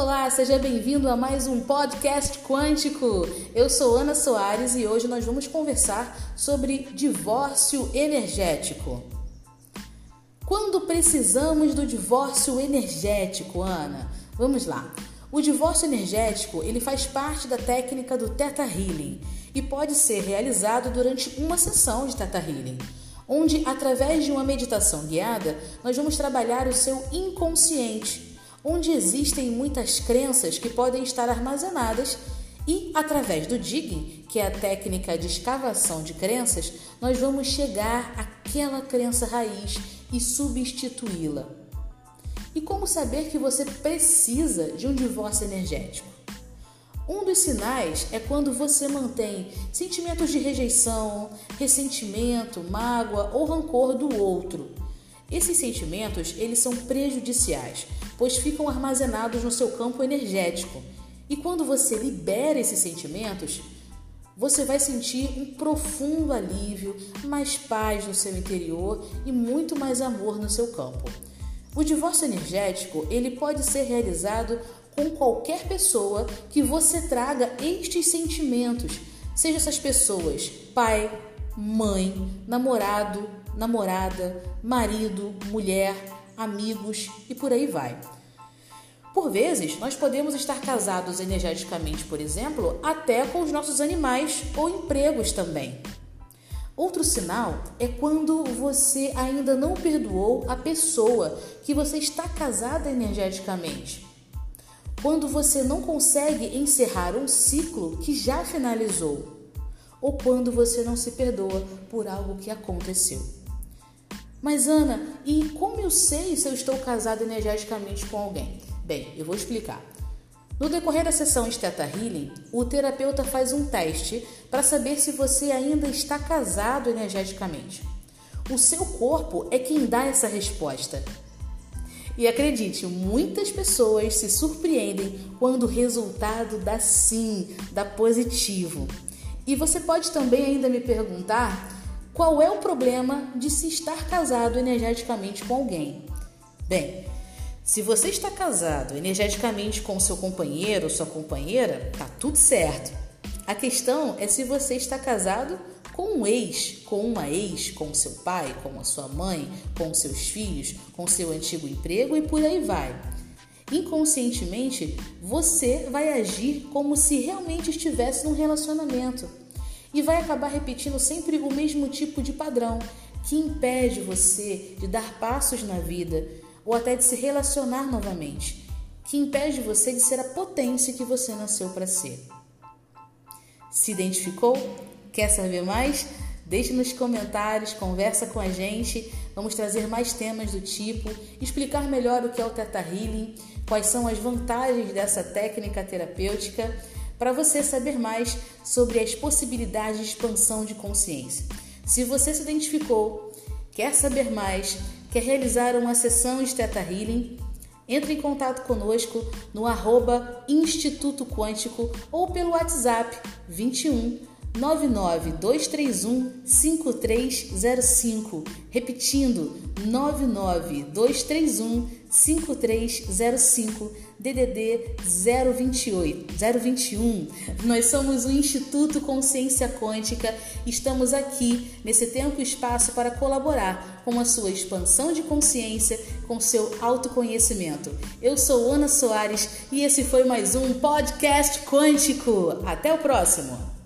Olá, seja bem-vindo a mais um podcast quântico. Eu sou Ana Soares e hoje nós vamos conversar sobre divórcio energético. Quando precisamos do divórcio energético, Ana? Vamos lá. O divórcio energético, ele faz parte da técnica do Theta Healing e pode ser realizado durante uma sessão de Theta Healing, onde através de uma meditação guiada, nós vamos trabalhar o seu inconsciente onde existem muitas crenças que podem estar armazenadas e através do digging, que é a técnica de escavação de crenças, nós vamos chegar àquela crença raiz e substituí-la. E como saber que você precisa de um divórcio energético? Um dos sinais é quando você mantém sentimentos de rejeição, ressentimento, mágoa ou rancor do outro. Esses sentimentos, eles são prejudiciais, pois ficam armazenados no seu campo energético. E quando você libera esses sentimentos, você vai sentir um profundo alívio, mais paz no seu interior e muito mais amor no seu campo. O divórcio energético, ele pode ser realizado com qualquer pessoa que você traga estes sentimentos, seja essas pessoas pai, mãe, namorado, namorada, marido, mulher, amigos e por aí vai. Por vezes, nós podemos estar casados energeticamente, por exemplo, até com os nossos animais ou empregos também. Outro sinal é quando você ainda não perdoou a pessoa que você está casada energeticamente. Quando você não consegue encerrar um ciclo que já finalizou ou quando você não se perdoa por algo que aconteceu. Mas Ana, e como eu sei se eu estou casado energeticamente com alguém? Bem, eu vou explicar. No decorrer da sessão de Theta Healing, o terapeuta faz um teste para saber se você ainda está casado energeticamente. O seu corpo é quem dá essa resposta. E acredite, muitas pessoas se surpreendem quando o resultado dá sim, dá positivo. E você pode também ainda me perguntar qual é o problema de se estar casado energeticamente com alguém. Bem, se você está casado energeticamente com seu companheiro ou sua companheira, tá tudo certo. A questão é se você está casado com um ex, com uma ex, com seu pai, com a sua mãe, com seus filhos, com seu antigo emprego e por aí vai. Inconscientemente, você vai agir como se realmente estivesse num relacionamento e vai acabar repetindo sempre o mesmo tipo de padrão que impede você de dar passos na vida ou até de se relacionar novamente, que impede você de ser a potência que você nasceu para ser. Se identificou? Quer saber mais? Deixe nos comentários, conversa com a gente. Vamos trazer mais temas do tipo, explicar melhor o que é o Teta Healing, quais são as vantagens dessa técnica terapêutica, para você saber mais sobre as possibilidades de expansão de consciência. Se você se identificou, quer saber mais, quer realizar uma sessão de Teta Healing, entre em contato conosco no arroba Instituto Quântico ou pelo WhatsApp 21 99231 5305. Repetindo, 99231 5305 DDD 028 021. Nós somos o Instituto Consciência Quântica. Estamos aqui nesse tempo e espaço para colaborar com a sua expansão de consciência, com seu autoconhecimento. Eu sou Ana Soares e esse foi mais um podcast quântico. Até o próximo.